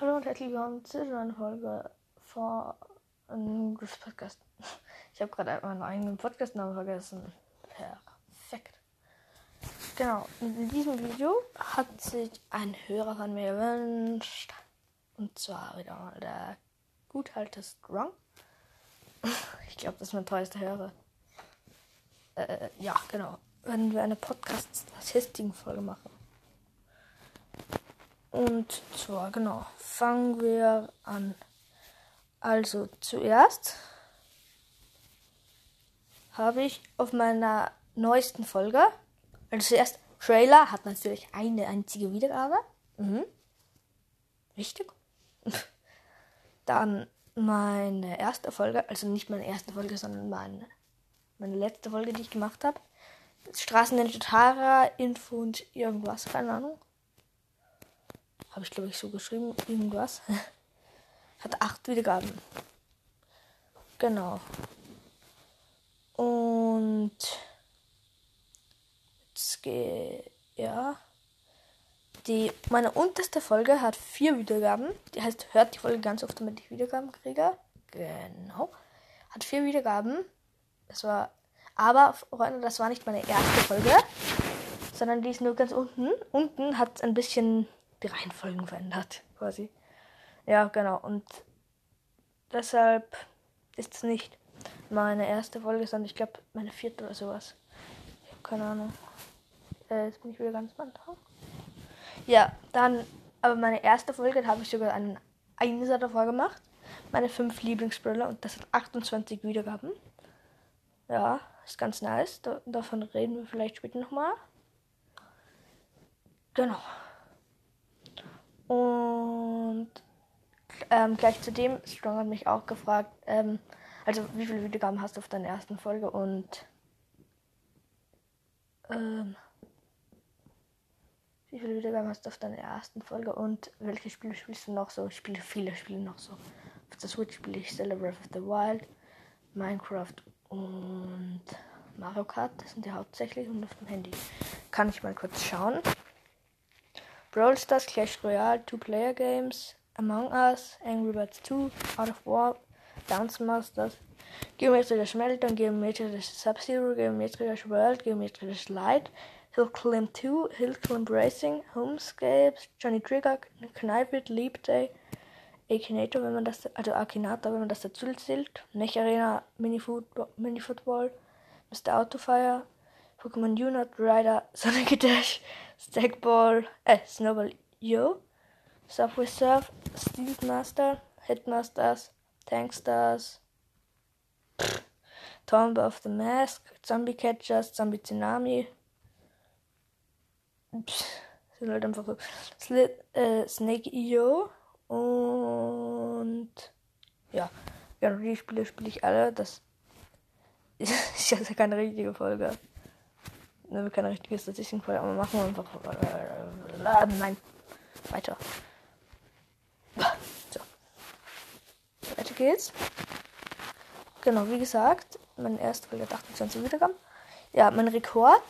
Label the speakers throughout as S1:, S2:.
S1: Hallo und herzlich willkommen zu einer Folge von einem Podcast. Ich habe gerade meinen eigenen Podcastnamen vergessen. Perfekt. Genau, in diesem Video hat sich ein Hörer von mir gewünscht. Und zwar wieder mal der gut alte Strong. Ich glaube, das ist mein teuerster Hörer. Äh, ja, genau. Wenn wir eine Podcast-Statistiken-Folge machen. Und zwar, genau, fangen wir an. Also zuerst habe ich auf meiner neuesten Folge, also zuerst Trailer hat natürlich eine einzige Wiedergabe. Mhm. Richtig. Dann meine erste Folge, also nicht meine erste Folge, sondern meine, meine letzte Folge, die ich gemacht habe. Straßen in Tara, Info und irgendwas, keine Ahnung. Habe ich, glaube ich, so geschrieben. Irgendwas. Hat acht Wiedergaben. Genau. Und jetzt geht. Ja. Die, meine unterste Folge hat vier Wiedergaben. Die heißt, hört die Folge ganz oft, damit ich Wiedergaben kriege. Genau. Hat vier Wiedergaben. Das war. Aber, Freunde, das war nicht meine erste Folge. Sondern die ist nur ganz unten. Unten hat ein bisschen die Reihenfolgen verändert, quasi. Ja, genau. Und deshalb ist es nicht meine erste Folge, sondern ich glaube meine vierte oder sowas. Ich habe keine Ahnung. Äh, jetzt bin ich wieder ganz Anfang. Ja, dann, aber meine erste Folge, da habe ich sogar einen Einser davor gemacht. Meine fünf Lieblingsbrille und das hat 28 Wiedergaben. Ja, ist ganz nice. Da, davon reden wir vielleicht später nochmal. Genau. Und ähm, gleich zu dem, Strong hat mich auch gefragt, ähm, also wie viele Wiedergaben hast du auf deiner ersten Folge und ähm, wie viele Wiedergaben hast du auf deiner ersten Folge und welche Spiele spielst du noch so? Ich spiele viele Spiele noch so. Auf der Switch spiele ich Zelda Breath of the Wild, Minecraft und Mario Kart. Das sind die hauptsächlich und auf dem Handy. Kann ich mal kurz schauen. Brawl Stars, Clash Royale, Two-Player Games, Among Us, Angry Birds 2, Out of War, Dance Masters, Geometrischer Schmelter, Geometrisches Sub-Zero, Geometrisches World, Geometrisches Light, Hill Climb 2, Hill Climb Racing, Homescapes, Johnny Trigger, Knifeit, Leap Day, Akinator, wenn man das, also Akinator, wenn man das dazu zählt, Mech Arena, Mini-Football, Mini-Football Mr. Autofire, Pokémon Unit, Rider, Sonic Dash, Stackball, äh, Snowball Yo, Subway Surf, Steel Master, Headmasters, Tankstars, Tomb of the Mask, Zombie Catchers, Zombie Tsunami. Pff, sind halt einfach so. Slit, äh, Snake EO und ja, ja, die Spiele spiele ich alle. Das ist ja keine richtige Folge ne, keine richtige Statistik voll, aber machen wir einfach. Äh, nein. Weiter. So. Weiter geht's. Genau, wie gesagt, mein erster Folge hat 28 Wiedergaben. Ja, mein Rekord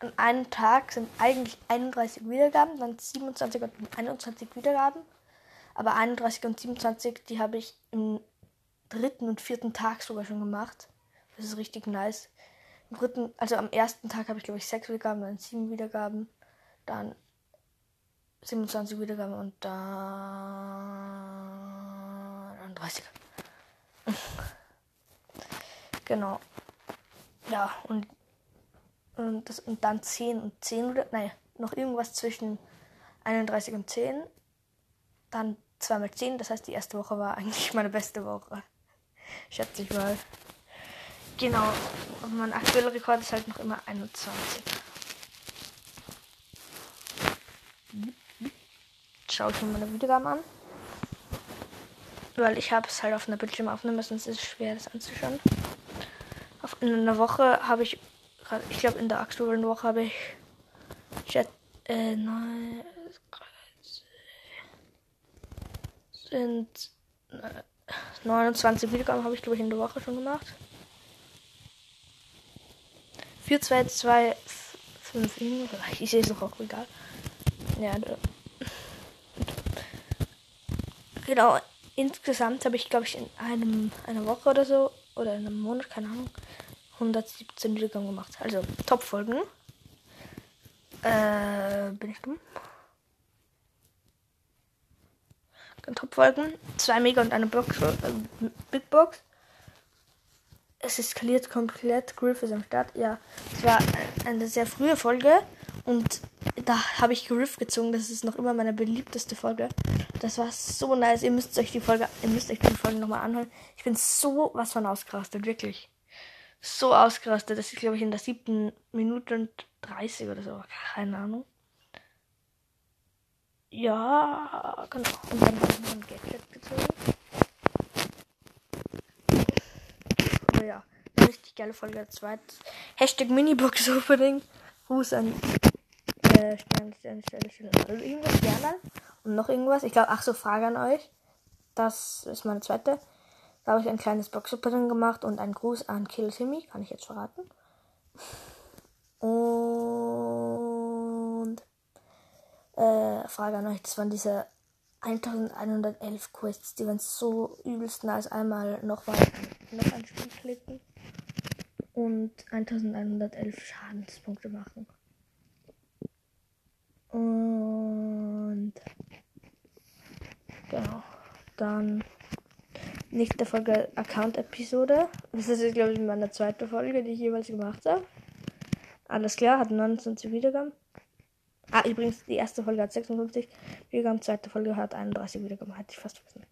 S1: an einem Tag sind eigentlich 31 Wiedergaben, dann 27 und 21 Wiedergaben. Aber 31 und 27, die habe ich im dritten und vierten Tag sogar schon gemacht. Das ist richtig nice am dritten, also am ersten Tag habe ich glaube ich sechs Wiedergaben, dann sieben Wiedergaben, dann 27 Wiedergaben und dann 30. genau. Ja, und, und, das, und dann 10 und 10 oder, nein, noch irgendwas zwischen 31 und 10. Dann 2 mal 10, das heißt, die erste Woche war eigentlich meine beste Woche. Schätze ich mal. Genau. Und mein aktueller Rekord ist halt noch immer 21. Schaue ich mir meine Wiedergaben an. Weil ich habe es halt auf einer Bildschirmaufnahme, sonst ist es schwer, das anzuschauen. Auf, in einer Woche habe ich, ich glaube in der aktuellen Woche habe ich, ich äh, neun, sind äh, 29 Wiedergaben habe ich glaube ich in der Woche schon gemacht. 4, 2, 2, 5, ich sehe es noch auch egal. Ja, Genau, insgesamt habe ich, glaube ich, in einem, einer Woche oder so, oder in einem Monat, keine Ahnung, 117 Wiedergaben gemacht. Also Top-Folgen. Äh, bin ich dumm? Top-Folgen. Zwei Mega und eine Box, äh, Big Box. Es eskaliert komplett. Griff ist am Start. Ja, es war eine sehr frühe Folge. Und da habe ich Griff gezogen. Das ist noch immer meine beliebteste Folge. Das war so nice. Ihr müsst euch die Folge, ihr müsst euch die Folge nochmal anhören. Ich bin so was von ausgerastet, wirklich. So ausgerastet. Das ist, glaube ich, in der siebten Minute und 30 oder so. Keine Ahnung. Ja, genau. Und dann habe ich ein Gadget gezogen. Aber ja, richtig geile Folge. Zweites Hashtag Minibox Opening. Gruß an äh, Stern, Stern, Stern. Also irgendwas, Sterne. Und noch irgendwas. Ich glaube, ach so, Frage an euch. Das ist meine zweite. Da habe ich ein kleines Box-Opening gemacht und einen Gruß an Kill Timmy. Kann ich jetzt verraten. Und äh, Frage an euch, das waren diese 1111 Quests, die waren so übelst nice. Einmal nochmal noch ein Spiel klicken und 1111 Schadenspunkte machen. Und genau, dann nächste Folge Account-Episode. Das ist, glaube ich, meine zweite Folge, die ich jeweils gemacht habe. Alles klar, hat 29 Wiedergaben. Ah, übrigens, die erste Folge hat 56 Wiedergaben, zweite Folge hat 31 Wiedergaben. Hatte ich fast vergessen.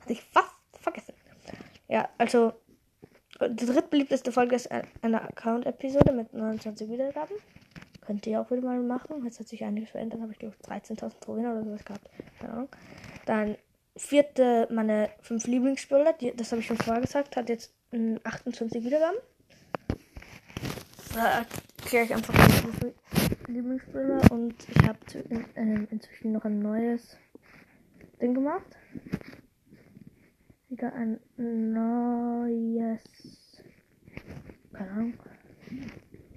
S1: Hatte ich fast vergessen. Ja, also, die drittbeliebteste Folge ist eine Account-Episode mit 29 Wiedergaben. Könnt ihr auch wieder mal machen. Jetzt hat sich einiges verändert. Habe ich glaube 13.000 Trophäen oder sowas gehabt. Keine Ahnung. Dann vierte, meine fünf Lieblingsspieler. Die, das habe ich schon vorher gesagt. Hat jetzt 28 Wiedergaben. Da erkläre ich einfach meine Lieblingsspieler. Und ich habe äh, inzwischen noch ein neues Ding gemacht. Wieder ein neues. Keine Ahnung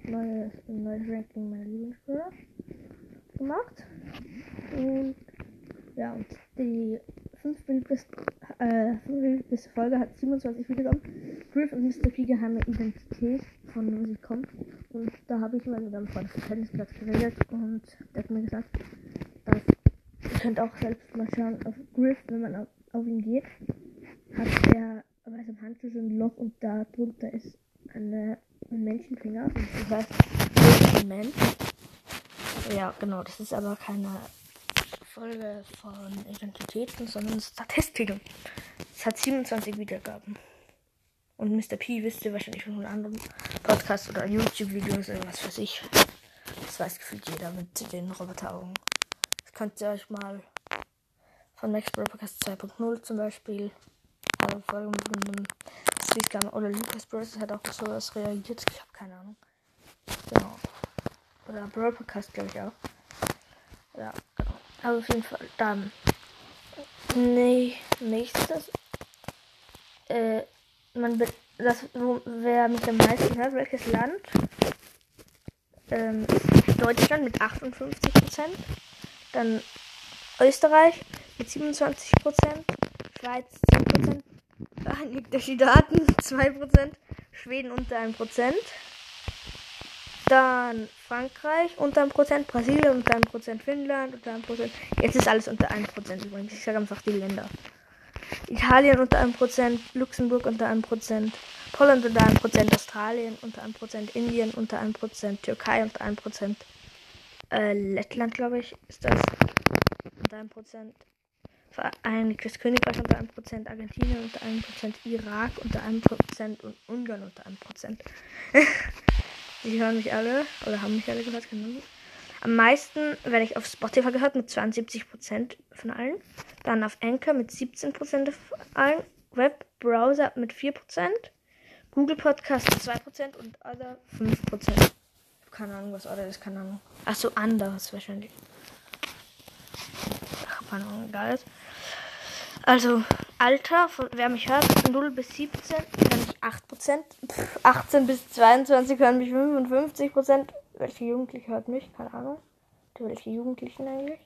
S1: neues, neues Ranking meiner Lieblingsspieler gemacht. Und ja, und die fünf beliebteste, äh, beliebteste Folge hat 27 Wiedergaben. Griff und Mr. P geheime Identität, von sie kommt. Und da habe ich mit einem Freund Tennisplatz geredet und der hat mir gesagt, dass ihr könnt auch selbst mal schauen auf Griff, wenn man auf, auf ihn geht, hat er bei seinem Handschuh so ein Loch und da drunter ist eine ein Menschenfinger. Das heißt, ein Mensch. Ja, genau. Das ist aber keine Folge von Identitäten, sondern Statistiken. Es hat 27 Wiedergaben. Und Mr. P wisst ihr wahrscheinlich von anderen Podcast oder YouTube-Videos oder was weiß ich. Das weiß gefühlt jeder mit den Roboteraugen. Das könnt ihr euch mal von Max Podcast 2.0 zum Beispiel eine Folge mit einem Streetgamma oder Lucas Bros. hat auch sowas reagiert. Ich habe keine Ahnung. Genau. Oder Brawl Podcast, glaube ich auch. Ja, genau. Aber auf jeden Fall dann. Nee, nächstes. Äh, man das, wo, wer mich am meisten hört, welches Land? Ähm, Deutschland mit 58%. Dann Österreich mit 27%. Schweiz 10%. Vereinigte Staaten 2%, Schweden unter 1%, dann Frankreich unter 1%, Brasilien unter 1%, Finnland unter 1%. Jetzt ist alles unter 1% übrigens. Ich sage einfach die Länder. Italien unter 1%, Luxemburg unter 1%, Holland unter 1%, Australien unter 1%, Indien unter 1%, Türkei unter 1%, äh, Lettland, glaube ich, ist das unter 1%, Vereinigtes Königreich unter 1%, Argentinien unter 1%, Irak unter 1% und Ungarn unter 1%. Die hören mich alle, oder haben mich alle gehört, keine. Am meisten werde ich auf Spotify gehört mit 72% von allen. Dann auf Anchor mit 17% von allen. Webbrowser mit 4%. Google Podcast 2% und Other 5%. Keine Ahnung, was Other ist, keine Ahnung. Achso, anderes wahrscheinlich. Keine Ahnung, egal. Also, Alter, von, wer mich hört, 0 bis 17, hören mich 8%. 18 bis 22 hören mich 55%. Welche Jugendliche hört mich? Keine Ahnung. Welche Jugendlichen eigentlich?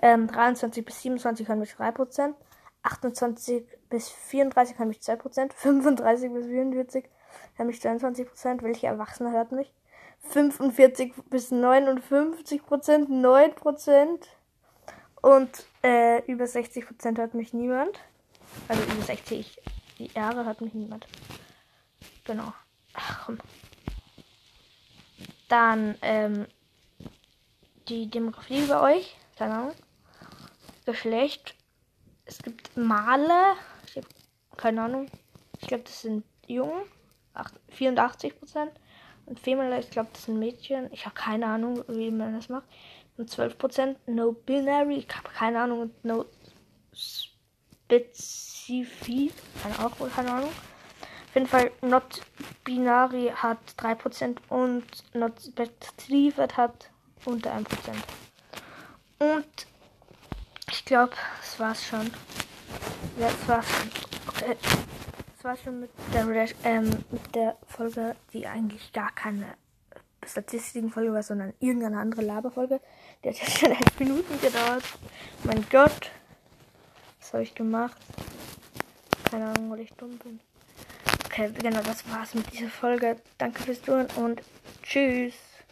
S1: Ähm, 23 bis 27 hören mich 3%. 28 bis 34 hören mich 2%. 35 bis 44 hören mich 22%. Welche Erwachsene hört mich? 45 bis 59 Prozent, 9 Prozent. Und äh, über 60 Prozent hört mich niemand. Also über 60 Jahre hört mich niemand. Genau. Ach, komm. Dann ähm, die Demografie über euch. Keine Ahnung. Geschlecht. Es gibt Male. Ich habe keine Ahnung. Ich glaube, das sind Jungen. 84 Prozent. Und Female, ich glaube, das sind Mädchen. Ich habe keine Ahnung, wie man das macht. Und 12% No Binary, ich habe keine Ahnung. No Specific, keine, auch, keine Ahnung. Auf jeden Fall Not Binary hat 3% und Not Specific hat unter 1%. Und ich glaube, das war's schon. Ja, das war's schon. Okay das war schon mit der, ähm, mit der Folge, die eigentlich gar keine Statistiken-Folge war, sondern irgendeine andere Laberfolge. Die hat jetzt schon elf Minuten gedauert. Mein Gott. Was habe ich gemacht? Keine Ahnung, weil ich dumm bin. Okay, genau, das war's mit dieser Folge. Danke fürs Tun und tschüss.